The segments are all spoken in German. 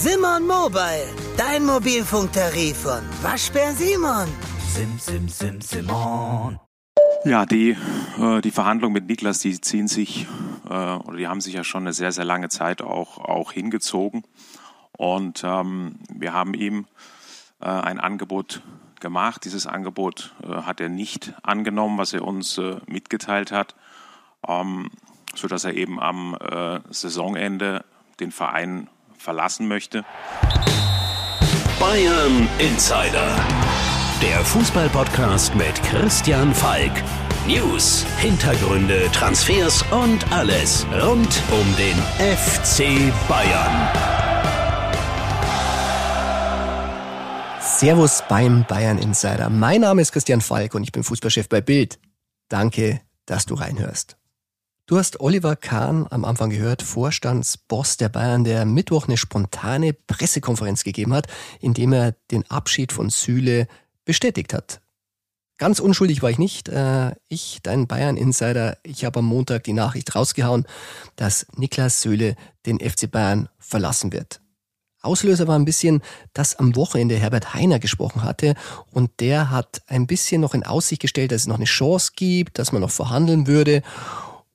Simon Mobile, dein Mobilfunktarif von Waschbär Simon. Sim, sim, sim, Simon. Ja, die, äh, die Verhandlungen mit Niklas, die ziehen sich, äh, oder die haben sich ja schon eine sehr, sehr lange Zeit auch, auch hingezogen. Und ähm, wir haben ihm äh, ein Angebot gemacht. Dieses Angebot äh, hat er nicht angenommen, was er uns äh, mitgeteilt hat, ähm, sodass er eben am äh, Saisonende den Verein verlassen möchte. Bayern Insider. Der Fußballpodcast mit Christian Falk. News, Hintergründe, Transfers und alles rund um den FC Bayern. Servus beim Bayern Insider. Mein Name ist Christian Falk und ich bin Fußballchef bei Bild. Danke, dass du reinhörst. Du hast Oliver Kahn am Anfang gehört, Vorstandsboss der Bayern, der Mittwoch eine spontane Pressekonferenz gegeben hat, in dem er den Abschied von Süle bestätigt hat. Ganz unschuldig war ich nicht. Äh, ich, dein Bayern-Insider, ich habe am Montag die Nachricht rausgehauen, dass Niklas Süle den FC Bayern verlassen wird. Auslöser war ein bisschen, dass am Wochenende Herbert Heiner gesprochen hatte und der hat ein bisschen noch in Aussicht gestellt, dass es noch eine Chance gibt, dass man noch verhandeln würde.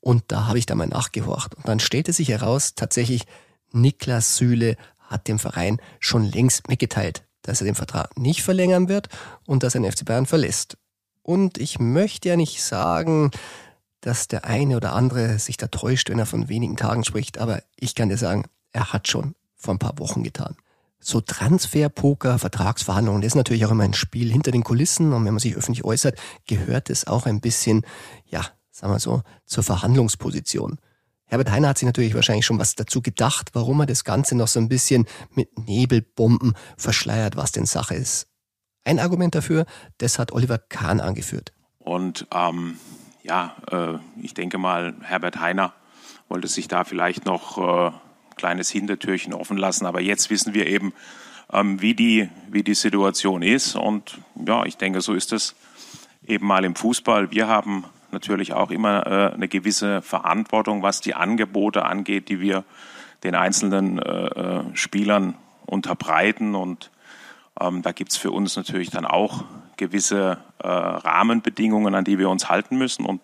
Und da habe ich da mal nachgehorcht. Und dann stellte sich heraus, tatsächlich, Niklas Süle hat dem Verein schon längst mitgeteilt, dass er den Vertrag nicht verlängern wird und dass er den FC Bayern verlässt. Und ich möchte ja nicht sagen, dass der eine oder andere sich da täuscht, wenn er von wenigen Tagen spricht, aber ich kann dir sagen, er hat schon vor ein paar Wochen getan. So Transferpoker, Vertragsverhandlungen, das ist natürlich auch immer ein Spiel hinter den Kulissen und wenn man sich öffentlich äußert, gehört es auch ein bisschen, ja, sagen wir so, zur Verhandlungsposition. Herbert Heiner hat sich natürlich wahrscheinlich schon was dazu gedacht, warum er das Ganze noch so ein bisschen mit Nebelbomben verschleiert, was denn Sache ist. Ein Argument dafür, das hat Oliver Kahn angeführt. Und ähm, ja, äh, ich denke mal, Herbert Heiner wollte sich da vielleicht noch äh, ein kleines Hintertürchen offen lassen. Aber jetzt wissen wir eben, ähm, wie, die, wie die Situation ist. Und ja, ich denke, so ist es eben mal im Fußball. Wir haben natürlich auch immer äh, eine gewisse Verantwortung, was die Angebote angeht, die wir den einzelnen äh, äh Spielern unterbreiten. Und ähm, da gibt es für uns natürlich dann auch gewisse äh, Rahmenbedingungen, an die wir uns halten müssen. Und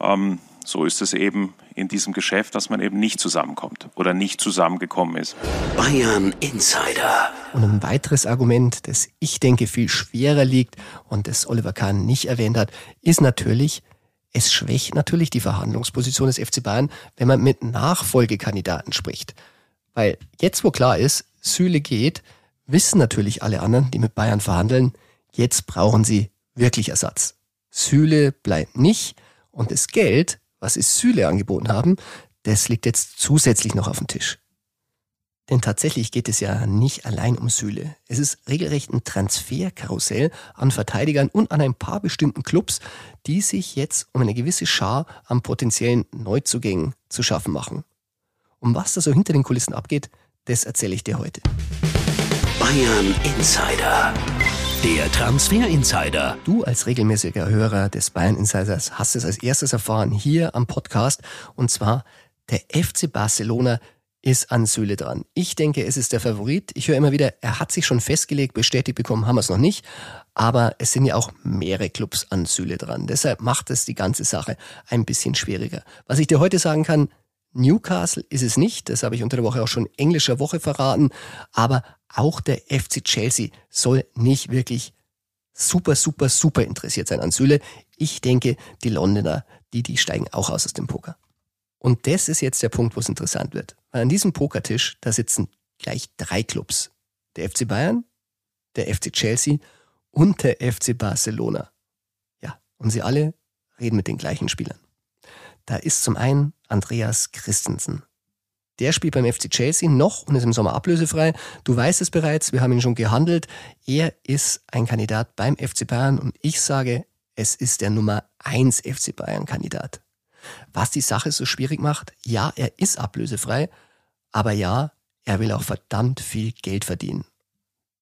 ähm, so ist es eben in diesem Geschäft, dass man eben nicht zusammenkommt oder nicht zusammengekommen ist. Bayern Insider. Und ein weiteres Argument, das ich denke viel schwerer liegt und das Oliver Kahn nicht erwähnt hat, ist natürlich, es schwächt natürlich die Verhandlungsposition des FC Bayern, wenn man mit Nachfolgekandidaten spricht. Weil jetzt, wo klar ist, Süle geht, wissen natürlich alle anderen, die mit Bayern verhandeln, jetzt brauchen sie wirklich Ersatz. Süle bleibt nicht und das Geld, was sie Süle angeboten haben, das liegt jetzt zusätzlich noch auf dem Tisch. Denn tatsächlich geht es ja nicht allein um Süle. Es ist regelrecht ein Transferkarussell an Verteidigern und an ein paar bestimmten Clubs, die sich jetzt um eine gewisse Schar an potenziellen Neuzugängen zu schaffen machen. Um was da so hinter den Kulissen abgeht, das erzähle ich dir heute. Bayern Insider. Der Transfer Insider. Du als regelmäßiger Hörer des Bayern Insiders hast es als erstes erfahren hier am Podcast und zwar der FC Barcelona ist an Süle dran. Ich denke, es ist der Favorit. Ich höre immer wieder, er hat sich schon festgelegt, bestätigt bekommen haben wir es noch nicht. Aber es sind ja auch mehrere Clubs an Süle dran. Deshalb macht es die ganze Sache ein bisschen schwieriger. Was ich dir heute sagen kann, Newcastle ist es nicht, das habe ich unter der Woche auch schon englischer Woche verraten, aber auch der FC Chelsea soll nicht wirklich super, super, super interessiert sein an Süle. Ich denke, die Londoner, die, die steigen auch aus aus dem Poker. Und das ist jetzt der Punkt, wo es interessant wird. Weil an diesem Pokertisch, da sitzen gleich drei Clubs. Der FC Bayern, der FC Chelsea und der FC Barcelona. Ja, und sie alle reden mit den gleichen Spielern. Da ist zum einen Andreas Christensen. Der spielt beim FC Chelsea noch und ist im Sommer ablösefrei. Du weißt es bereits, wir haben ihn schon gehandelt. Er ist ein Kandidat beim FC Bayern und ich sage, es ist der Nummer 1 FC Bayern Kandidat. Was die Sache so schwierig macht, ja, er ist ablösefrei, aber ja, er will auch verdammt viel Geld verdienen.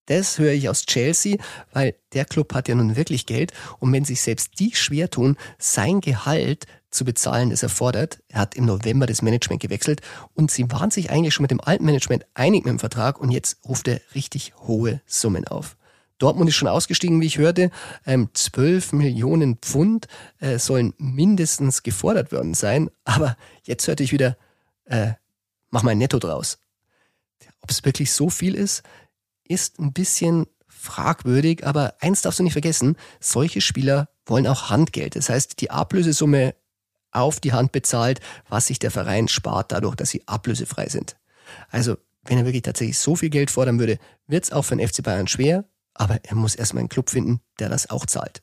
Das höre ich aus Chelsea, weil der Club hat ja nun wirklich Geld und wenn sich selbst die schwer tun, sein Gehalt zu bezahlen, das er fordert. Er hat im November das Management gewechselt und sie waren sich eigentlich schon mit dem alten Management einig mit dem Vertrag und jetzt ruft er richtig hohe Summen auf. Dortmund ist schon ausgestiegen, wie ich hörte. Ähm, 12 Millionen Pfund äh, sollen mindestens gefordert worden sein. Aber jetzt hörte ich wieder, äh, mach mal ein Netto draus. Ob es wirklich so viel ist, ist ein bisschen fragwürdig. Aber eins darfst du nicht vergessen, solche Spieler wollen auch Handgeld. Das heißt, die Ablösesumme auf die Hand bezahlt, was sich der Verein spart dadurch, dass sie ablösefrei sind. Also, wenn er wirklich tatsächlich so viel Geld fordern würde, wird es auch für den FC Bayern schwer. Aber er muss erstmal einen Club finden, der das auch zahlt.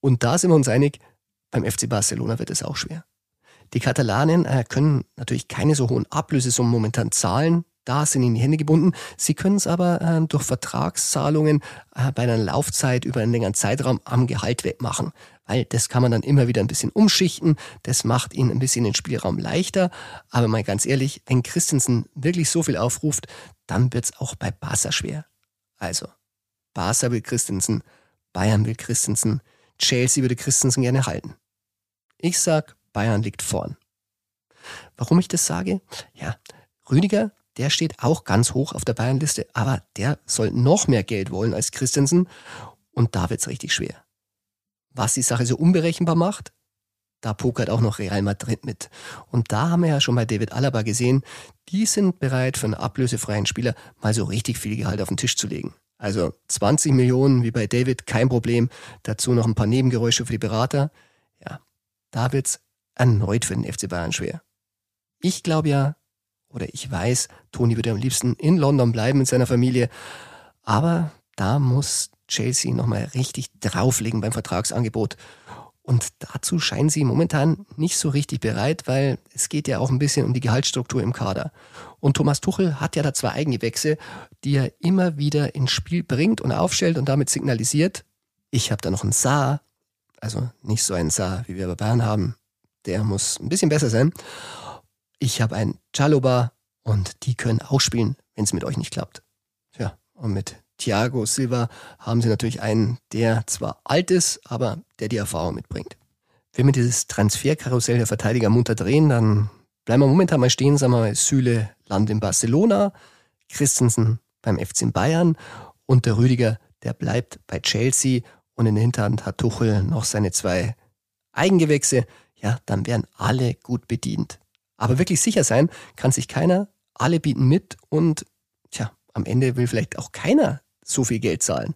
Und da sind wir uns einig, beim FC Barcelona wird es auch schwer. Die Katalanen äh, können natürlich keine so hohen Ablösesummen momentan zahlen. Da sind ihnen die Hände gebunden. Sie können es aber äh, durch Vertragszahlungen äh, bei einer Laufzeit über einen längeren Zeitraum am Gehalt wegmachen. Weil das kann man dann immer wieder ein bisschen umschichten. Das macht ihnen ein bisschen den Spielraum leichter. Aber mal ganz ehrlich, wenn Christensen wirklich so viel aufruft, dann wird es auch bei Barca schwer. Also, Barca will Christensen, Bayern will Christensen, Chelsea würde Christensen gerne halten. Ich sag, Bayern liegt vorn. Warum ich das sage? Ja, Rüdiger, der steht auch ganz hoch auf der Bayernliste, aber der soll noch mehr Geld wollen als Christensen und da wird's richtig schwer. Was die Sache so unberechenbar macht, da pokert auch noch Real Madrid mit. Und da haben wir ja schon bei David Alaba gesehen, die sind bereit, für einen ablösefreien Spieler mal so richtig viel Gehalt auf den Tisch zu legen. Also 20 Millionen wie bei David, kein Problem. Dazu noch ein paar Nebengeräusche für die Berater. Ja, da wird's erneut für den FC Bayern schwer. Ich glaube ja, oder ich weiß, Toni würde am liebsten in London bleiben mit seiner Familie. Aber da muss Chelsea nochmal richtig drauflegen beim Vertragsangebot. Und dazu scheinen sie momentan nicht so richtig bereit, weil es geht ja auch ein bisschen um die Gehaltsstruktur im Kader. Und Thomas Tuchel hat ja da zwei Eigengewächse, die er immer wieder ins Spiel bringt und aufstellt und damit signalisiert, ich habe da noch einen Saar, also nicht so einen Saar, wie wir bei Bayern haben, der muss ein bisschen besser sein. Ich habe einen Chaloba und die können auch spielen, wenn es mit euch nicht klappt. Ja, und mit Thiago Silva haben sie natürlich einen, der zwar alt ist, aber der die Erfahrung mitbringt. Wenn wir dieses Transferkarussell der Verteidiger munter drehen, dann bleiben wir momentan mal stehen, sagen wir mal, Süle landet in Barcelona, Christensen beim FC Bayern und der Rüdiger, der bleibt bei Chelsea und in der Hinterhand hat Tuchel noch seine zwei Eigengewächse, ja, dann werden alle gut bedient. Aber wirklich sicher sein kann sich keiner, alle bieten mit und tja, am Ende will vielleicht auch keiner so viel Geld zahlen.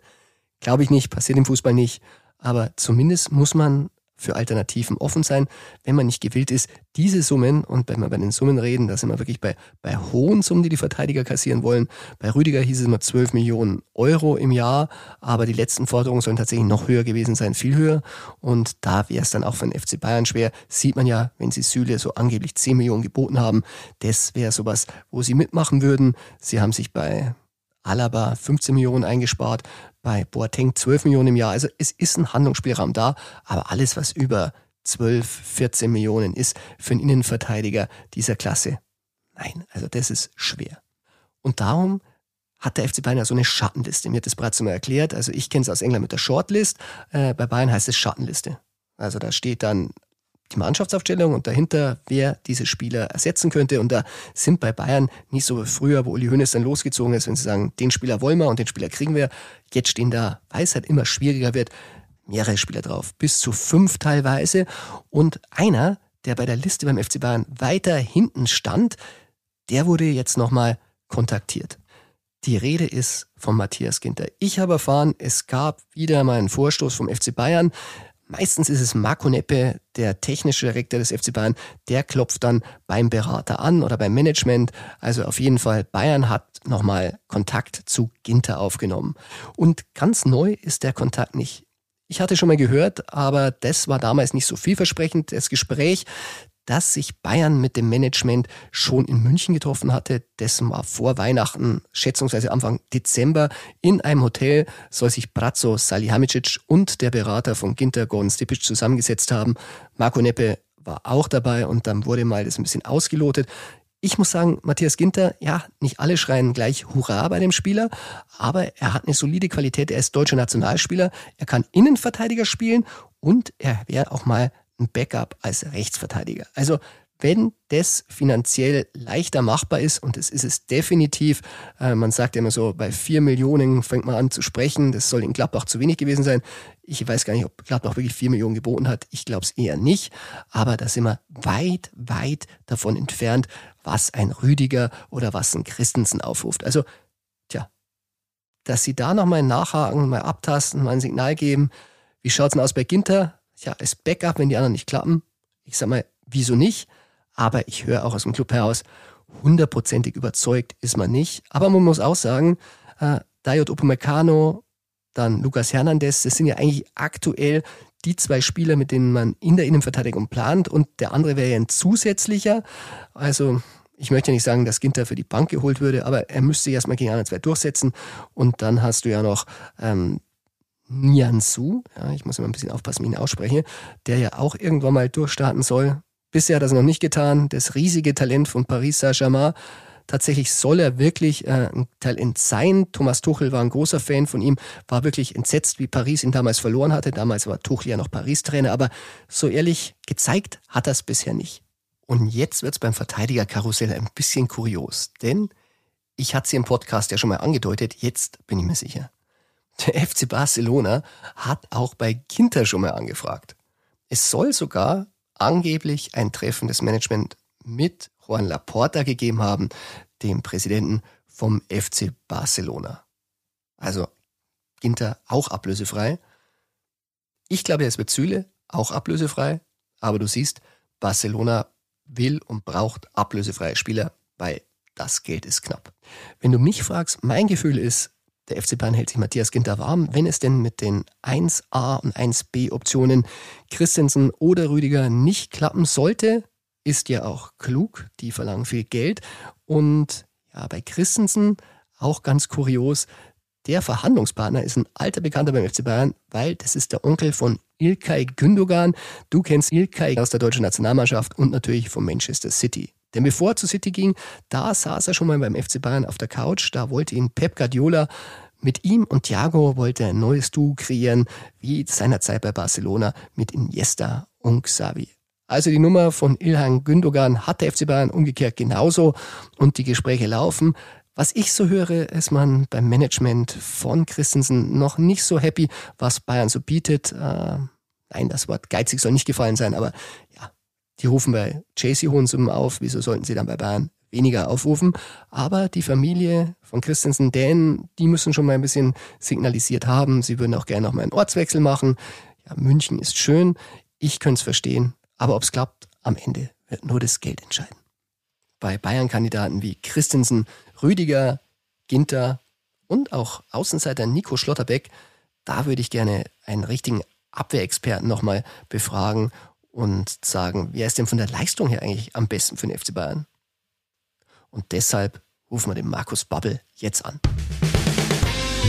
Glaube ich nicht, passiert im Fußball nicht. Aber zumindest muss man für Alternativen offen sein, wenn man nicht gewillt ist, diese Summen, und wenn wir bei den Summen reden, da sind wir wirklich bei, bei hohen Summen, die die Verteidiger kassieren wollen. Bei Rüdiger hieß es immer 12 Millionen Euro im Jahr, aber die letzten Forderungen sollen tatsächlich noch höher gewesen sein, viel höher. Und da wäre es dann auch für den FC Bayern schwer. Sieht man ja, wenn sie Süle so angeblich 10 Millionen geboten haben, das wäre sowas, wo sie mitmachen würden. Sie haben sich bei Alaba 15 Millionen eingespart, bei Boateng 12 Millionen im Jahr. Also es ist ein Handlungsspielraum da, aber alles, was über 12, 14 Millionen ist für einen Innenverteidiger dieser Klasse, nein, also das ist schwer. Und darum hat der FC Bayern ja so eine Schattenliste. Mir hat das bereits mal erklärt. Also ich kenne es aus England mit der Shortlist. Äh, bei Bayern heißt es Schattenliste. Also da steht dann die Mannschaftsaufstellung und dahinter, wer diese Spieler ersetzen könnte. Und da sind bei Bayern nicht so früher, wo Uli Hoeneß dann losgezogen ist, wenn sie sagen, den Spieler wollen wir und den Spieler kriegen wir. Jetzt stehen da, weil es halt immer schwieriger wird, mehrere Spieler drauf, bis zu fünf teilweise. Und einer, der bei der Liste beim FC Bayern weiter hinten stand, der wurde jetzt nochmal kontaktiert. Die Rede ist von Matthias Ginter. Ich habe erfahren, es gab wieder mal einen Vorstoß vom FC Bayern. Meistens ist es Marco Neppe, der technische Direktor des FC Bayern, der klopft dann beim Berater an oder beim Management. Also auf jeden Fall, Bayern hat nochmal Kontakt zu Ginter aufgenommen. Und ganz neu ist der Kontakt nicht. Ich hatte schon mal gehört, aber das war damals nicht so vielversprechend, das Gespräch dass sich Bayern mit dem Management schon in München getroffen hatte. Dessen war vor Weihnachten, schätzungsweise Anfang Dezember, in einem Hotel soll sich Brazzo Salihamidzic und der Berater von Ginter Gordon Stipic zusammengesetzt haben. Marco Neppe war auch dabei und dann wurde mal das ein bisschen ausgelotet. Ich muss sagen, Matthias Ginter, ja, nicht alle schreien gleich Hurra bei dem Spieler, aber er hat eine solide Qualität. Er ist deutscher Nationalspieler, er kann Innenverteidiger spielen und er wäre auch mal ein Backup als Rechtsverteidiger. Also wenn das finanziell leichter machbar ist, und das ist es definitiv, äh, man sagt ja immer so, bei vier Millionen fängt man an zu sprechen, das soll in Gladbach zu wenig gewesen sein. Ich weiß gar nicht, ob Gladbach wirklich vier Millionen geboten hat. Ich glaube es eher nicht. Aber da sind wir weit, weit davon entfernt, was ein Rüdiger oder was ein Christensen aufruft. Also, tja, dass sie da nochmal nachhaken, mal abtasten, mal ein Signal geben. Wie schaut es denn aus bei Ginter? Ja, als Backup, wenn die anderen nicht klappen. Ich sag mal, wieso nicht? Aber ich höre auch aus dem Club heraus, hundertprozentig überzeugt ist man nicht. Aber man muss auch sagen, äh, Dayot Upamecano, dann Lucas Hernandez, das sind ja eigentlich aktuell die zwei Spieler, mit denen man in der Innenverteidigung plant und der andere wäre ja ein zusätzlicher. Also ich möchte ja nicht sagen, dass Ginter für die Bank geholt würde, aber er müsste sich erstmal gegen andere zwei durchsetzen und dann hast du ja noch ähm, Nianzu, ja, ich muss immer ein bisschen aufpassen, wie ich ihn ausspreche, der ja auch irgendwann mal durchstarten soll. Bisher hat er es noch nicht getan. Das riesige Talent von Paris Saint-Germain. Tatsächlich soll er wirklich äh, ein Talent sein. Thomas Tuchel war ein großer Fan von ihm, war wirklich entsetzt, wie Paris ihn damals verloren hatte. Damals war Tuchel ja noch Paris-Trainer, aber so ehrlich gezeigt hat er es bisher nicht. Und jetzt wird es beim Verteidigerkarussell ein bisschen kurios, denn ich hatte sie im Podcast ja schon mal angedeutet, jetzt bin ich mir sicher. Der FC Barcelona hat auch bei Ginter schon mal angefragt. Es soll sogar angeblich ein Treffen des Management mit Juan Laporta gegeben haben, dem Präsidenten vom FC Barcelona. Also Ginter auch ablösefrei. Ich glaube, es wird Süle auch ablösefrei. Aber du siehst, Barcelona will und braucht ablösefreie Spieler, weil das Geld ist knapp. Wenn du mich fragst, mein Gefühl ist, der FC Bayern hält sich Matthias Ginter warm. Wenn es denn mit den 1a und 1b Optionen Christensen oder Rüdiger nicht klappen sollte, ist ja auch klug. Die verlangen viel Geld. Und ja, bei Christensen auch ganz kurios. Der Verhandlungspartner ist ein alter Bekannter beim FC Bayern, weil das ist der Onkel von Ilkay Gündogan. Du kennst Ilkay aus der deutschen Nationalmannschaft und natürlich von Manchester City. Denn bevor er zu City ging, da saß er schon mal beim FC Bayern auf der Couch. Da wollte ihn Pep Guardiola mit ihm und Thiago wollte ein neues Duo kreieren, wie seinerzeit bei Barcelona mit Iniesta und Xavi. Also die Nummer von Ilhan Gündogan hat der FC Bayern umgekehrt genauso und die Gespräche laufen. Was ich so höre, ist man beim Management von Christensen noch nicht so happy, was Bayern so bietet. Äh, nein, das Wort geizig soll nicht gefallen sein, aber ja, die rufen bei JC hohen Summen auf. Wieso sollten sie dann bei Bayern weniger aufrufen? Aber die Familie von Christensen, denn die müssen schon mal ein bisschen signalisiert haben. Sie würden auch gerne noch mal einen Ortswechsel machen. Ja, München ist schön. Ich könnte es verstehen. Aber ob es klappt, am Ende wird nur das Geld entscheiden. Bei Bayern-Kandidaten wie Christensen, Rüdiger, Ginter und auch Außenseiter Nico Schlotterbeck, da würde ich gerne einen richtigen Abwehrexperten nochmal befragen und sagen, wer ist denn von der Leistung her eigentlich am besten für den FC Bayern? Und deshalb rufen wir den Markus Babbel jetzt an.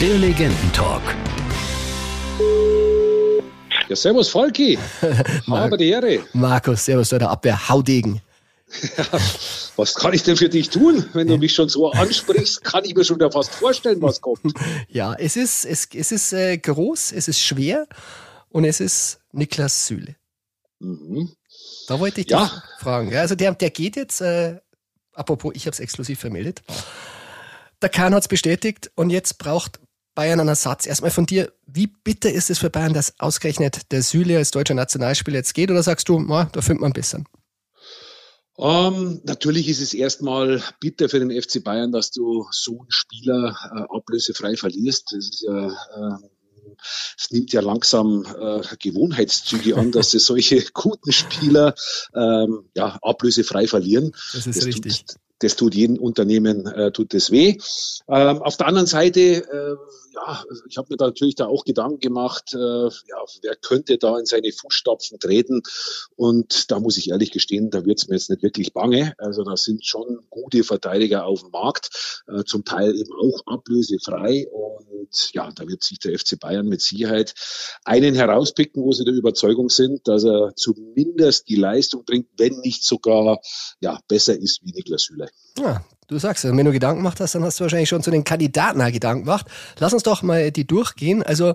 Der Legendentalk. Ja, servus Volki. Habe die Ehre. Markus, servus, der Abwehr, Haudegen. Ja, was kann ich denn für dich tun? Wenn du mich schon so ansprichst, kann ich mir schon fast vorstellen, was kommt. Ja, es ist, es, es ist äh, groß, es ist schwer und es ist Niklas Süle. Mhm. Da wollte ich dich ja. fragen. Also der, der geht jetzt, äh, apropos, ich habe es exklusiv vermeldet. Der Kahn hat es bestätigt und jetzt braucht Bayern einen Ersatz. Erstmal von dir, wie bitter ist es für Bayern, dass ausgerechnet der Süle als deutscher Nationalspieler jetzt geht? Oder sagst du, na, da findet man ein bisschen? Um, ähm, natürlich ist es erstmal bitter für den FC Bayern, dass du so einen Spieler äh, ablösefrei verlierst. Das ist ja äh, es nimmt ja langsam äh, Gewohnheitszüge an, dass sie solche guten Spieler ähm, ja, ablösefrei verlieren. Das ist das richtig. Tut, das tut jedem Unternehmen, äh, tut das weh. Ähm, auf der anderen Seite, äh, ja, ich habe mir da natürlich da auch Gedanken gemacht, äh, ja, wer könnte da in seine Fußstapfen treten? Und da muss ich ehrlich gestehen, da wird es mir jetzt nicht wirklich bange. Also da sind schon gute Verteidiger auf dem Markt, äh, zum Teil eben auch ablösefrei. Und ja, da wird sich der FC Bayern mit Sicherheit einen herauspicken, wo sie der Überzeugung sind, dass er zumindest die Leistung bringt, wenn nicht sogar ja, besser ist wie Niklas Hüle. Ja, du sagst, wenn du Gedanken gemacht hast, dann hast du wahrscheinlich schon zu den Kandidaten Gedanken gemacht. Lass uns doch mal die durchgehen. Also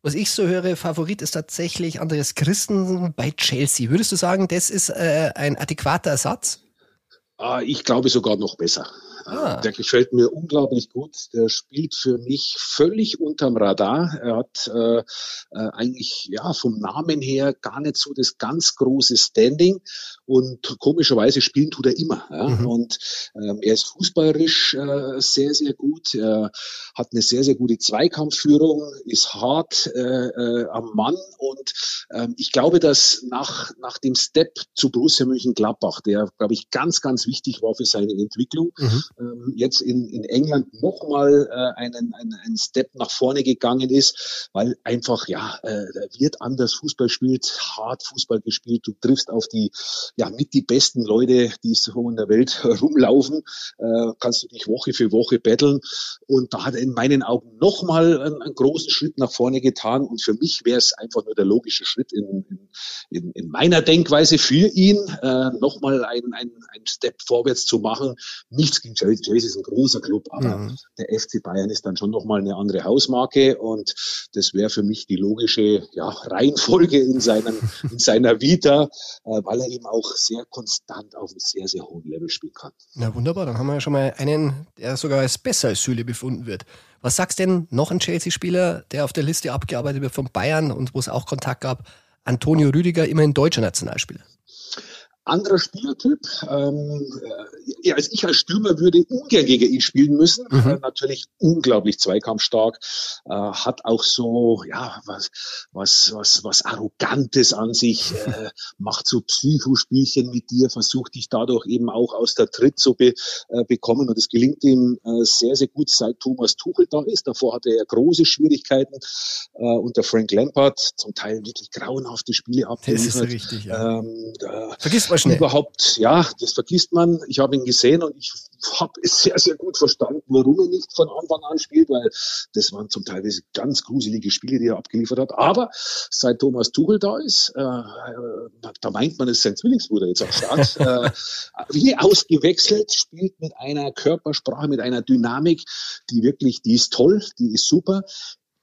Was ich so höre, Favorit ist tatsächlich Andreas Christen bei Chelsea. Würdest du sagen, das ist äh, ein adäquater Ersatz? Ah, ich glaube sogar noch besser. Ah. Der gefällt mir unglaublich gut. Der spielt für mich völlig unterm Radar. Er hat äh, äh, eigentlich ja vom Namen her gar nicht so das ganz große Standing und komischerweise spielen tut er immer. Ja? Mhm. Und ähm, er ist fußballerisch äh, sehr, sehr gut. Er hat eine sehr, sehr gute Zweikampfführung, ist hart äh, äh, am Mann und ähm, ich glaube, dass nach, nach dem Step zu Borussia Mönchengladbach, der, glaube ich, ganz, ganz wichtig war für seine Entwicklung, mhm ähm, jetzt in, in England nochmal äh, einen, einen, einen Step nach vorne gegangen ist, weil einfach, ja, äh, wird anders Fußball spielt, hart Fußball gespielt, du triffst auf die, ja, mit die besten Leute, die so in der Welt rumlaufen, äh, kannst du dich Woche für Woche betteln und da hat er in meinen Augen nochmal einen, einen großen Schritt nach vorne getan und für mich wäre es einfach nur der logische Schritt in, in, in meiner Denkweise für ihn, äh, nochmal einen, einen, einen Step vorwärts zu machen. Nichts gegen Chelsea ist ein großer Club, aber mhm. der FC Bayern ist dann schon nochmal eine andere Hausmarke und das wäre für mich die logische ja, Reihenfolge in, seinem, in seiner Vita, äh, weil er eben auch sehr konstant auf einem sehr, sehr hohen Level spielen kann. Na wunderbar, dann haben wir ja schon mal einen, der sogar als besser als Süle befunden wird. Was sagst denn noch ein Chelsea-Spieler, der auf der Liste abgearbeitet wird von Bayern und wo es auch Kontakt gab? Antonio Rüdiger, immerhin deutscher Nationalspieler anderer Spielertyp. Ähm, ja, als ich als Stürmer würde ungern gegen ihn spielen müssen. Mhm. Äh, natürlich unglaublich zweikampfstark, äh, hat auch so ja was was was was arrogantes an sich, äh, macht so Psychospielchen mit dir, versucht dich dadurch eben auch aus der Tritt zu be, äh, bekommen und es gelingt ihm äh, sehr sehr gut, seit Thomas Tuchel da ist. Davor hatte er große Schwierigkeiten äh, unter Frank Lampard, zum Teil wirklich grauenhafte Spiele abgeliefert. Das ist richtig. Ja. Ähm, Vergiss mal schnell. Überhaupt, ja, das vergisst man. Ich habe ihn gesehen und ich habe es sehr, sehr gut verstanden, warum er nicht von Anfang an spielt, weil das waren zum Teil ganz gruselige Spiele, die er abgeliefert hat. Aber seit Thomas Tuchel da ist, äh, äh da meint man, es ist sein Zwillingsbruder jetzt am Start, äh, wie ausgewechselt, spielt mit einer Körpersprache, mit einer Dynamik, die wirklich, die ist toll, die ist super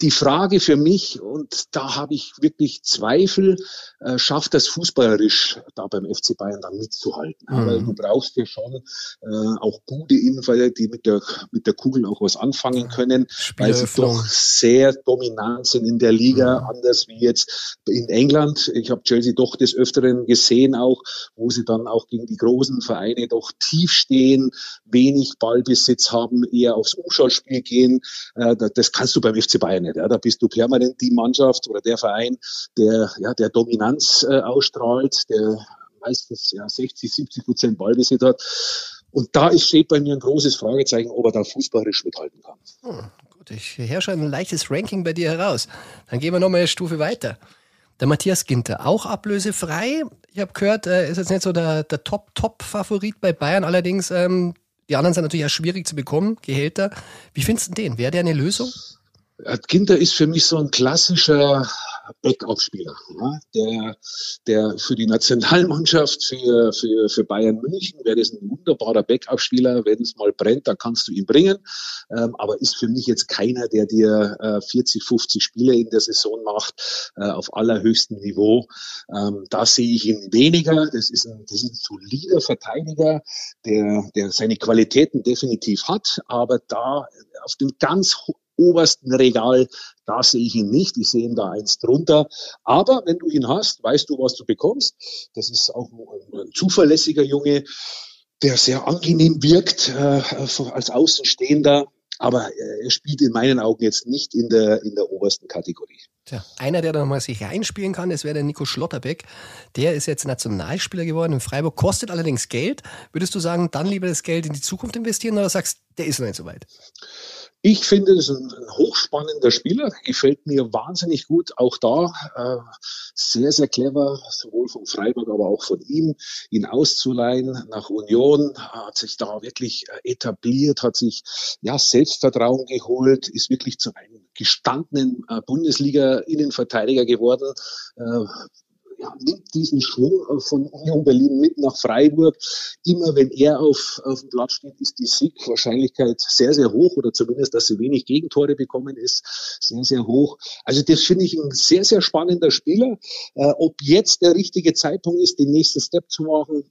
die Frage für mich, und da habe ich wirklich Zweifel, äh, schafft das fußballerisch da beim FC Bayern dann mitzuhalten. Mhm. Aber du brauchst ja schon äh, auch gute Innenverteidiger, die mit der, mit der Kugel auch was anfangen können, weil sie doch sehr dominant sind in der Liga, mhm. anders wie jetzt in England. Ich habe Chelsea doch des Öfteren gesehen auch, wo sie dann auch gegen die großen Vereine doch tief stehen, wenig Ballbesitz haben, eher aufs Umschaltspiel gehen. Äh, das kannst du beim FC Bayern nicht. Ja, da bist du permanent die Mannschaft oder der Verein, der, ja, der Dominanz äh, ausstrahlt, der meistens ja, 60, 70 Prozent Ballbesitz hat. Und da ist, steht bei mir ein großes Fragezeichen, ob er da fußballerisch mithalten kann. Hm, gut, ich höre schon ein leichtes Ranking bei dir heraus. Dann gehen wir nochmal eine Stufe weiter. Der Matthias Ginter, auch ablösefrei. Ich habe gehört, er ist jetzt nicht so der, der Top-Top-Favorit bei Bayern. Allerdings, ähm, die anderen sind natürlich auch schwierig zu bekommen, Gehälter. Wie findest du den? Wäre der eine Lösung? Ginter ist für mich so ein klassischer Backup-Spieler, ja, der, der für die Nationalmannschaft, für, für, für Bayern München wäre das ein wunderbarer Backup-Spieler. Wenn es mal brennt, dann kannst du ihn bringen. Ähm, aber ist für mich jetzt keiner, der dir äh, 40, 50 Spiele in der Saison macht, äh, auf allerhöchstem Niveau. Ähm, da sehe ich ihn weniger. Das ist ein, das ist ein solider Verteidiger, der, der seine Qualitäten definitiv hat, aber da auf dem ganz obersten Regal, da sehe ich ihn nicht. Ich sehe ihn da eins drunter. Aber wenn du ihn hast, weißt du, was du bekommst. Das ist auch ein, ein zuverlässiger Junge, der sehr angenehm wirkt äh, als Außenstehender. Aber er spielt in meinen Augen jetzt nicht in der, in der obersten Kategorie. Tja, einer, der da nochmal sich reinspielen kann, das wäre der Nico Schlotterbeck. Der ist jetzt Nationalspieler geworden in Freiburg, kostet allerdings Geld. Würdest du sagen, dann lieber das Geld in die Zukunft investieren oder sagst, der ist noch nicht so weit? Ich finde, das ist ein, hochspannender Spieler, gefällt mir wahnsinnig gut. Auch da äh, sehr, sehr clever, sowohl von Freiburg, aber auch von ihm, ihn auszuleihen nach Union, hat sich da wirklich äh, etabliert, hat sich ja Selbstvertrauen geholt, ist wirklich zu einem gestandenen äh, Bundesliga-Innenverteidiger geworden. Äh, nimmt diesen Schwung von Union Berlin mit nach Freiburg. Immer wenn er auf, auf dem Platz steht, ist die Siegwahrscheinlichkeit sehr, sehr hoch oder zumindest, dass sie wenig Gegentore bekommen, ist sehr, sehr hoch. Also das finde ich ein sehr, sehr spannender Spieler. Äh, ob jetzt der richtige Zeitpunkt ist, den nächsten Step zu machen,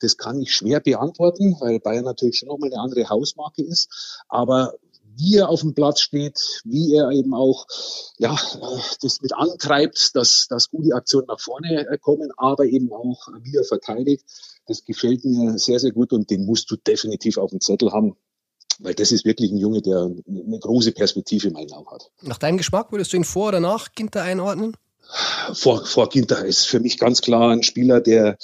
das kann ich schwer beantworten, weil Bayern natürlich schon nochmal eine andere Hausmarke ist. Aber wie er auf dem Platz steht, wie er eben auch ja, das mit antreibt, dass, dass gute Aktionen nach vorne äh, kommen, aber eben auch wie er verteidigt. Das gefällt mir sehr, sehr gut und den musst du definitiv auf dem Zettel haben. Weil das ist wirklich ein Junge, der eine große Perspektive in meinen Augen hat. Nach deinem Geschmack würdest du ihn vor oder nach Ginter einordnen? Vor, vor Ginter ist für mich ganz klar ein Spieler, der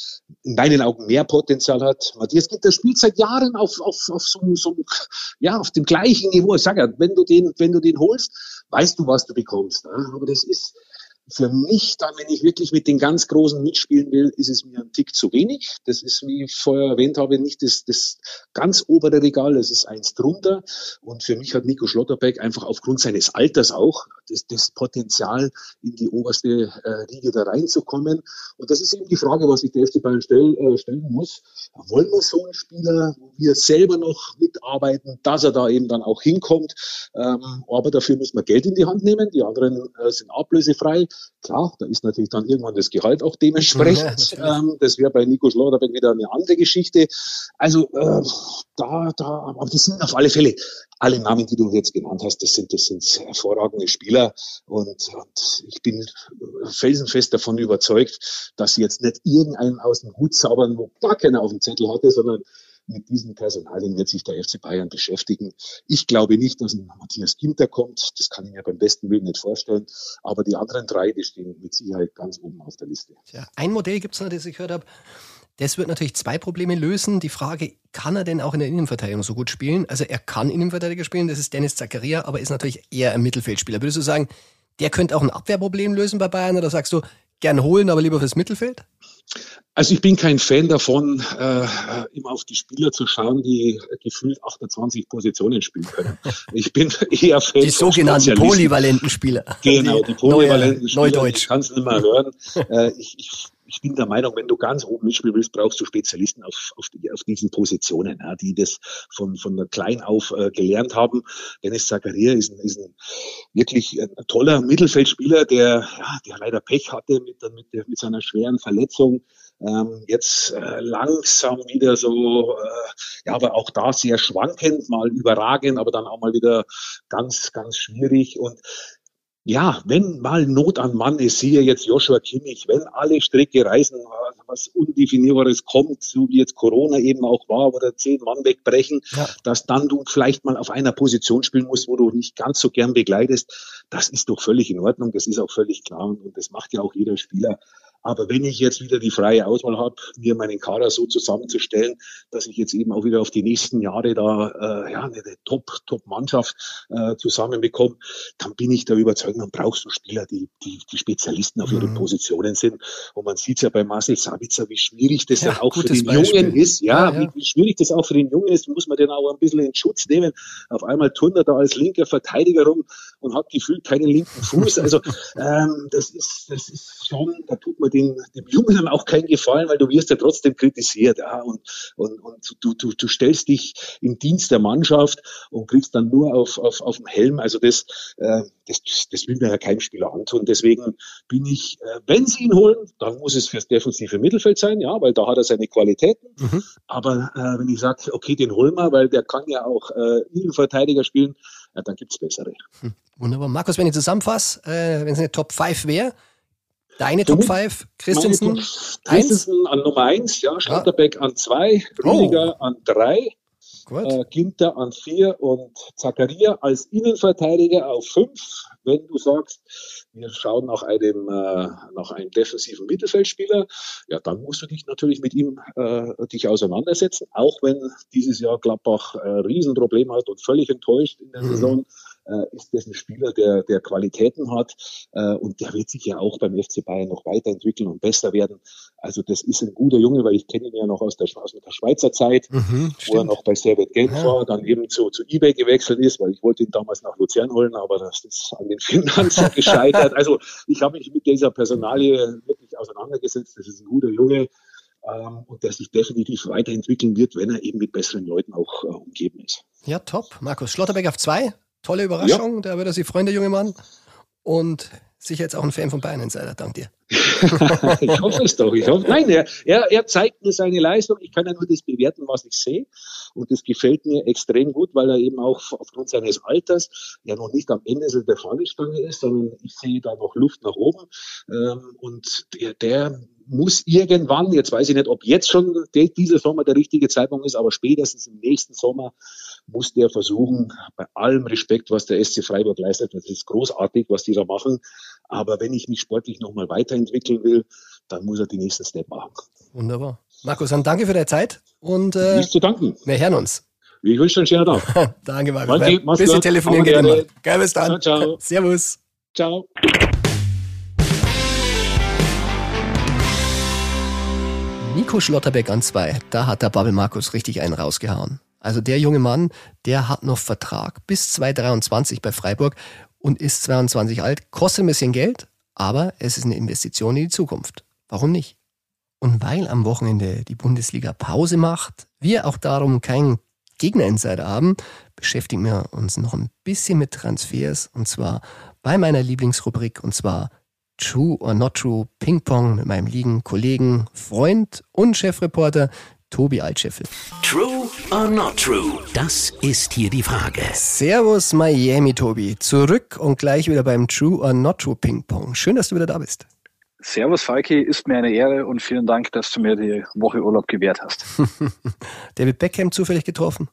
in meinen Augen mehr Potenzial hat. Matthias Ginter spielt seit Jahren auf, auf, auf so, so ja, auf dem gleichen Niveau. Ich sag ja, wenn du den, wenn du den holst, weißt du, was du bekommst. Aber das ist, für mich dann, wenn ich wirklich mit den ganz Großen mitspielen will, ist es mir ein Tick zu wenig. Das ist, wie ich vorher erwähnt habe, nicht das, das ganz obere Regal, das ist eins drunter. Und für mich hat Nico Schlotterbeck einfach aufgrund seines Alters auch das, das Potenzial, in die oberste äh, Riege da reinzukommen. Und das ist eben die Frage, was sich der FC Bayern stell, äh, stellen muss. Wollen wir so einen Spieler, wo wir selber noch mitarbeiten, dass er da eben dann auch hinkommt? Ähm, aber dafür müssen wir Geld in die Hand nehmen. Die anderen äh, sind ablösefrei. Klar, da ist natürlich dann irgendwann das Gehalt auch dementsprechend. Ähm, das wäre bei Nico Schlotterbeck wieder eine andere Geschichte. Also äh, da, da, aber das sind auf alle Fälle alle Namen, die du jetzt genannt hast, das sind, das sind hervorragende Spieler und, und ich bin felsenfest davon überzeugt, dass sie jetzt nicht irgendeinen aus dem Hut zaubern, wo gar keiner auf dem Zettel hatte, sondern mit diesen Personalien wird sich der FC Bayern beschäftigen. Ich glaube nicht, dass ein Matthias Ginter kommt. Das kann ich mir beim besten Willen nicht vorstellen. Aber die anderen drei, die stehen mit Sicherheit ganz oben auf der Liste. Ja, ein Modell gibt es noch, das ich gehört habe. Das wird natürlich zwei Probleme lösen. Die Frage, kann er denn auch in der Innenverteidigung so gut spielen? Also er kann Innenverteidiger spielen, das ist Dennis Zakaria, aber ist natürlich eher ein Mittelfeldspieler. Würdest du sagen, der könnte auch ein Abwehrproblem lösen bei Bayern oder sagst du, gern holen, aber lieber fürs Mittelfeld? Also ich bin kein Fan davon, äh, immer auf die Spieler zu schauen, die gefühlt 28 Positionen spielen können. Ich bin eher Fan Die sogenannten polyvalenten Spieler. Genau, die polyvalenten Neue, Spieler. Neudeutsch. Ich kann es nicht mehr hören. Äh, ich, ich ich bin der Meinung, wenn du ganz oben mitspielen willst, brauchst du Spezialisten auf, auf, auf diesen Positionen, ja, die das von, von klein auf äh, gelernt haben. Dennis Zakaria ist ein, ist ein wirklich ein toller Mittelfeldspieler, der, ja, der leider Pech hatte mit, mit, der, mit seiner schweren Verletzung. Ähm, jetzt äh, langsam wieder so, äh, ja, aber auch da sehr schwankend, mal überragend, aber dann auch mal wieder ganz, ganz schwierig. Und ja, wenn mal Not an Mann ist, siehe jetzt Joshua Kimmich, wenn alle Stricke reisen, was Undefinierbares kommt, so wie jetzt Corona eben auch war, wo da zehn Mann wegbrechen, ja. dass dann du vielleicht mal auf einer Position spielen musst, wo du nicht ganz so gern begleitest, das ist doch völlig in Ordnung, das ist auch völlig klar und das macht ja auch jeder Spieler. Aber wenn ich jetzt wieder die freie Auswahl habe, mir meinen Kader so zusammenzustellen, dass ich jetzt eben auch wieder auf die nächsten Jahre da äh, ja, eine Top-Top-Mannschaft äh, zusammenbekomme, dann bin ich der Überzeugung, dann brauchst du Spieler, die, die, die Spezialisten auf ihren mhm. Positionen sind. Und man sieht ja bei Marcel Sabitzer, wie schwierig das ja, dann auch für den Beispiel. Jungen ist. Ja, ja, ja. Wie, wie, schwierig das auch für den Jungen ist, muss man den auch ein bisschen in Schutz nehmen. Auf einmal turnt er da als linker Verteidiger rum und hat gefühlt keinen linken Fuß. Also ähm, das ist, das ist schon, da tut man dem, dem Jungen auch keinen Gefallen, weil du wirst ja trotzdem kritisiert. Ja, und, und, und du, du, du stellst dich im Dienst der Mannschaft und kriegst dann nur auf, auf, auf dem Helm. Also das, äh, das, das will mir ja kein Spieler antun. Deswegen bin ich, äh, wenn sie ihn holen, dann muss es fürs defensive Mittelfeld sein, ja, weil da hat er seine Qualitäten. Mhm. Aber äh, wenn ich sage, okay, den holen wir, weil der kann ja auch äh, Innenverteidiger spielen, ja, dann gibt's bessere. Hm, wunderbar. Markus, wenn ich zusammenfasse, äh, wenn es eine Top 5 wäre, Deine Top 5? Christensen? Christensen an Nummer 1, ja, Schlotterbeck ah. an 2, Rüdiger oh. an 3, äh, Ginter an 4 und Zakaria als Innenverteidiger auf 5. Wenn du sagst, wir schauen nach einem, äh, nach einem defensiven Mittelfeldspieler, ja, dann musst du dich natürlich mit ihm äh, dich auseinandersetzen, auch wenn dieses Jahr Gladbach äh, Riesenproblem hat und völlig enttäuscht in der mhm. Saison äh, ist das ein Spieler, der, der Qualitäten hat äh, und der wird sich ja auch beim FC Bayern noch weiterentwickeln und besser werden. Also das ist ein guter Junge, weil ich kenne ihn ja noch aus der, aus der Schweizer Zeit, Mhm, wo er noch bei Servet Genf Ja. war, dann eben zu, zu eBay gewechselt ist, weil ich wollte ihn damals nach Luzern holen, aber das ist an den Finanzen gescheitert. Also ich habe mich mit dieser Personalie wirklich auseinandergesetzt. Das ist ein guter Junge ähm, und der sich definitiv weiterentwickeln wird, wenn er eben mit besseren Leuten auch äh, umgeben ist. Ja, top. Markus Schlotterbeck auf zwei. Tolle Überraschung. Da wird er sich freuen, der junge Mann. Und sicher jetzt auch ein Fan von Bayern Insider. Dank dir. ich hoffe es doch. Ich hoffe, nein, er, er, er zeigt mir seine Leistung. Ich kann ja nur das bewerten, was ich sehe. Und das gefällt mir extrem gut, weil er eben auch aufgrund seines Alters ja noch nicht am Ende der Fahnenstange ist, sondern ich sehe da noch Luft nach oben. Ähm, und der, der muss irgendwann, jetzt weiß ich nicht, ob jetzt schon dieser Sommer der richtige Zeitpunkt ist, aber spätestens im nächsten Sommer muss der versuchen, bei allem Respekt, was der SC Freiburg leistet, das ist großartig, was die da machen. Aber wenn ich mich sportlich nochmal weiterentwickeln will, dann muss er die nächsten Step machen. Wunderbar. Markus, dann danke für deine Zeit und äh, Nicht zu danken. wir hören uns. Ich wünsche dir einen schönen Tag. Danke, Markus. Danke, Ein bisschen telefonieren geht immer. Geil, bis dann. Ciao, ciao. Servus. Ciao. Nico Schlotterbeck an zwei, da hat der Babbel Markus richtig einen rausgehauen. Also der junge Mann, der hat noch Vertrag bis 2023 bei Freiburg und ist 22 alt, kostet ein bisschen Geld, aber es ist eine Investition in die Zukunft. Warum nicht? Und weil am Wochenende die Bundesliga Pause macht, wir auch darum keinen Gegnerinsider haben, beschäftigen wir uns noch ein bisschen mit Transfers und zwar bei meiner Lieblingsrubrik und zwar True or Not True Ping Pong mit meinem lieben Kollegen, Freund und Chefreporter Tobi Altscheffel. True or not true? Das ist hier die Frage. Servus Miami, Tobi. Zurück und gleich wieder beim True or Not True Ping Pong. Schön, dass du wieder da bist. Servus Falki, ist mir eine Ehre und vielen Dank, dass du mir die Woche Urlaub gewährt hast. David Beckham zufällig getroffen?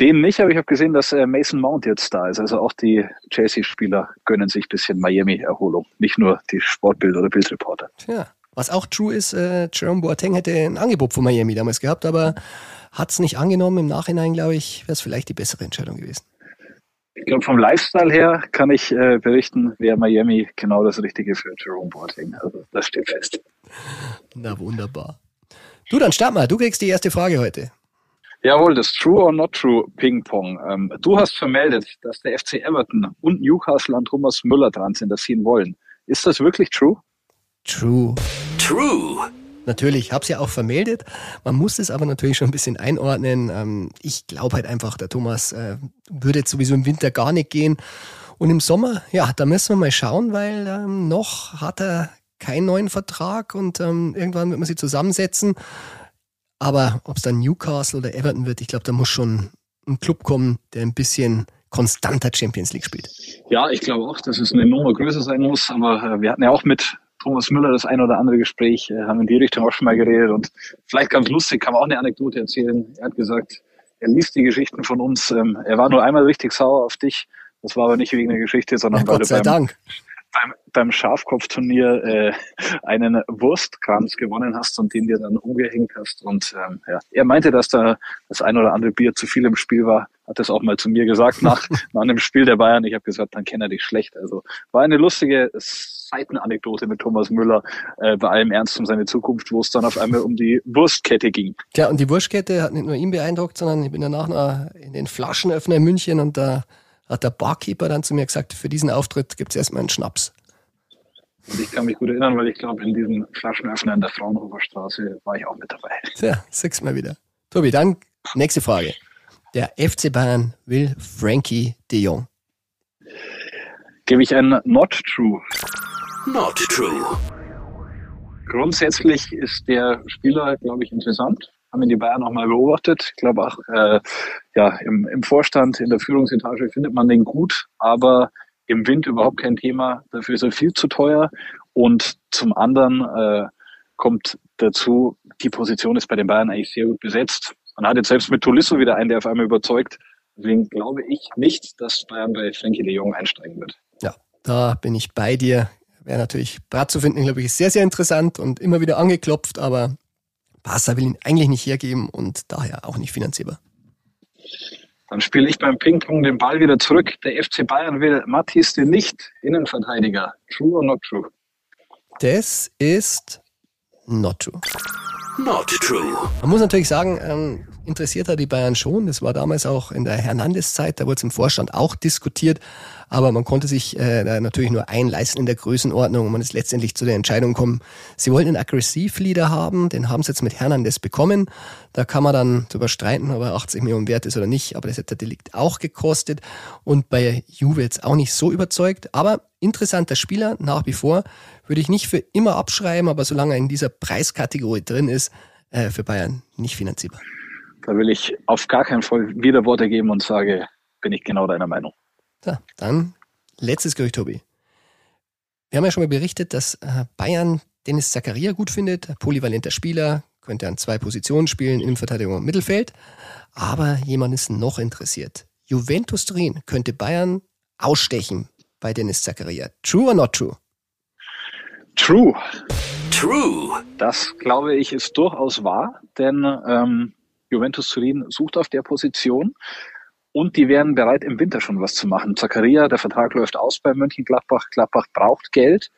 Den nicht, aber ich habe gesehen, dass äh, Mason Mount jetzt da ist. Also auch die Chelsea-Spieler gönnen sich ein bisschen Miami-Erholung, nicht nur die Sportbild- oder Bildreporter. Tja. Was auch true ist, äh, Jerome Boateng hätte ein Angebot von Miami damals gehabt, aber hat es nicht angenommen. Im Nachhinein, glaube ich, wäre es vielleicht die bessere Entscheidung gewesen. Ich glaube, vom Lifestyle her kann ich äh, berichten, wäre Miami genau das Richtige für Jerome Boateng. Also das steht fest. Na wunderbar. Du, dann start mal. Du kriegst die erste Frage heute. Jawohl, das True or Not True Ping Pong. Ähm, du hast vermeldet, dass der FC Everton und Newcastle an Thomas Müller dran sind, dass sie ihn wollen. Ist das wirklich true? True. True. Natürlich, hab's ja auch vermeldet. Man muss es aber natürlich schon ein bisschen einordnen. Ähm, ich glaube halt einfach, der Thomas äh, würde jetzt sowieso im Winter gar nicht gehen. Und im Sommer, ja, da müssen wir mal schauen, weil ähm, noch hat er keinen neuen Vertrag und ähm, irgendwann wird man sie zusammensetzen. Aber ob es dann Newcastle oder Everton wird, ich glaube, da muss schon ein Club kommen, der ein bisschen konstanter Champions League spielt. Ja, ich glaube auch, dass es eine Nummer größer sein muss. Aber äh, wir hatten ja auch mit Thomas Müller das ein oder andere Gespräch, äh, haben in die Richtung auch schon mal geredet. Und vielleicht ganz lustig, kann man auch eine Anekdote erzählen. Er hat gesagt, er liest die Geschichten von uns. Ähm, er war nur einmal richtig sauer auf dich. Das war aber nicht wegen der Geschichte, sondern Ja, weil Gott du sei beim, Dank. Beim, beim Schafkopfturnier äh, einen Wurstkranz gewonnen hast und den dir dann umgehängt hast. Und ähm, ja, er meinte, dass da das ein oder andere Bier zu viel im Spiel war. Hat das auch mal zu mir gesagt nach, nach einem Spiel der Bayern. Ich habe gesagt, dann kennt er dich schlecht. Also war eine lustige Seitenanekdote mit Thomas Müller äh, bei allem Ernst um seine Zukunft, wo es dann auf einmal um die Wurstkette ging. Tja, und die Wurschkette hat nicht nur ihn beeindruckt, sondern ich bin danach noch in den Flaschenöffner in München und da hat der Barkeeper dann zu mir gesagt, für diesen Auftritt gibt's erstmal einen Schnaps. Und ich kann mich gut erinnern, weil ich glaube, in diesem Flaschenöffner in der Fraunhofer Straße war ich auch mit dabei. Tja, sechs Mal wieder. Tobi, dann nächste Frage. Der FC Bayern will Frankie de Jong. Gebe ich ein Not True. Not true. Grundsätzlich ist der Spieler, glaube ich, interessant. Haben ihn die Bayern noch mal beobachtet. Ich glaube auch, äh, ja, im, im Vorstand, in der Führungsetage findet man den gut, aber im Wind überhaupt kein Thema. Dafür ist er viel zu teuer. Und zum anderen äh, kommt dazu, die Position ist bei den Bayern eigentlich sehr gut besetzt. Man hat jetzt selbst mit Tolisso wieder einen, der auf einmal überzeugt. Deswegen glaube ich nicht, dass Bayern bei Frankie de Jong einsteigen wird. Ja, da bin ich bei dir. Wäre natürlich Brat zu finden, glaube ich, sehr, sehr interessant und immer wieder angeklopft, aber Barca will ihn eigentlich nicht hergeben und daher auch nicht finanzierbar. Dann spiele ich beim Ping-Pong den Ball wieder zurück. Der FC Bayern will Matthias de Nicht, Innenverteidiger. True or not true? Das ist not true. Not true. Man muss natürlich sagen, ähm, interessiert hat die Bayern schon. Das war damals auch in der Hernandez-Zeit, da wurde es im Vorstand auch diskutiert. Aber man konnte sich äh, natürlich nur einleisten in der Größenordnung und man ist letztendlich zu der Entscheidung gekommen, sie wollten einen Aggressiv-Leader haben, den haben sie jetzt mit Hernandez bekommen. Da kann man dann drüber streiten, ob er 80 Millionen wert ist oder nicht, aber das hat der Delikt auch gekostet und bei Juve jetzt auch nicht so überzeugt. Aber interessanter Spieler nach wie vor, würde ich nicht für immer abschreiben, aber solange er in dieser Preiskategorie drin ist, äh, für Bayern nicht finanzierbar. Da will ich auf gar keinen Fall wieder Worte geben und sage, bin ich genau deiner Meinung. So, dann letztes Gerücht, Tobi. Wir haben ja schon mal berichtet, dass äh, Bayern Dennis Zakaria gut findet, polyvalenter Spieler, könnte an zwei Positionen spielen, Innenverteidigung und Mittelfeld. Aber jemand ist noch interessiert. Juventus Turin könnte Bayern ausstechen bei Dennis Zakaria. True or not true? True. True. Das glaube ich ist durchaus wahr, denn ähm, Juventus Turin sucht auf der Position und die wären bereit, im Winter schon was zu machen. Zakaria, der Vertrag läuft aus bei Mönchengladbach. Gladbach braucht Geld.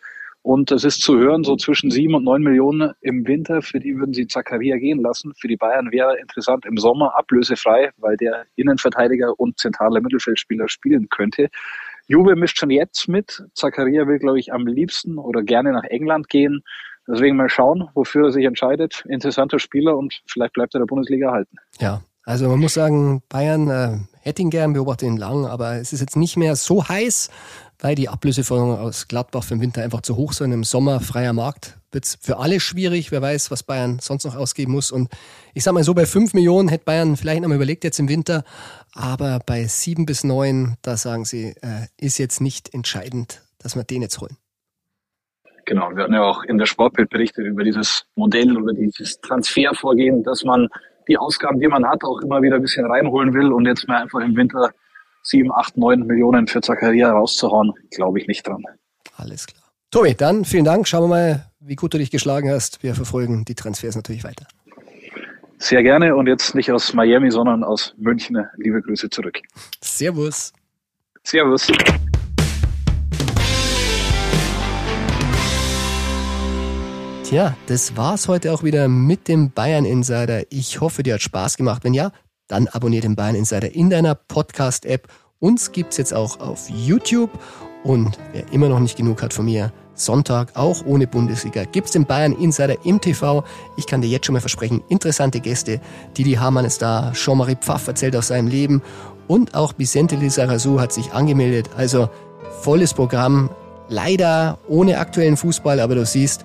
Und es ist zu hören, so zwischen sieben und neun Millionen im Winter, für die würden sie Zakaria gehen lassen. Für die Bayern wäre interessant im Sommer ablösefrei, weil der Innenverteidiger und zentrale Mittelfeldspieler spielen könnte. Juve mischt schon jetzt mit. Zakaria will, glaube ich, am liebsten oder gerne nach England gehen. Deswegen mal schauen, wofür er sich entscheidet. Interessanter Spieler und vielleicht bleibt er der Bundesliga erhalten. Ja, also man muss sagen, Bayern äh, hätte ihn gern, beobachtet ihn lang, aber es ist jetzt nicht mehr so heiß, weil die Ablöseforderungen aus Gladbach für den Winter einfach zu hoch sind. Im Sommer freier Markt wird es für alle schwierig. Wer weiß, was Bayern sonst noch ausgeben muss. Und ich sag mal so, bei 5 Millionen hätte Bayern vielleicht noch mal überlegt jetzt im Winter, aber bei 7 bis 9, da sagen sie, äh, ist jetzt nicht entscheidend, dass wir den jetzt holen. Genau, wir hatten ja auch in der Sportbild berichtet über dieses Modell, über dieses Transfervorgehen, dass man die Ausgaben, die man hat, auch immer wieder ein bisschen reinholen will und jetzt mal einfach im Winter sieben, acht, neun Millionen für Zakaria rauszuhauen, glaube ich nicht dran. Alles klar. Tobi, dann vielen Dank. Schauen wir mal, wie gut du dich geschlagen hast. Wir verfolgen die Transfers natürlich weiter. Sehr gerne und jetzt nicht aus Miami, sondern aus München. Liebe Grüße zurück. Servus. Servus. Tja, das war's heute auch wieder mit dem Bayern Insider. Ich hoffe, dir hat Spaß gemacht. Wenn ja, dann abonniere den Bayern Insider in deiner Podcast-App. Uns gibt's jetzt auch auf YouTube. Und wer immer noch nicht genug hat von mir, Sonntag, auch ohne Bundesliga, gibt's den Bayern Insider im TV. Ich kann dir jetzt schon mal versprechen, interessante Gäste. Didi Hamann ist da, Jean-Marie Pfaff erzählt aus seinem Leben und auch Vicente Lizarazu hat sich angemeldet. Also volles Programm, leider ohne aktuellen Fußball, aber du siehst,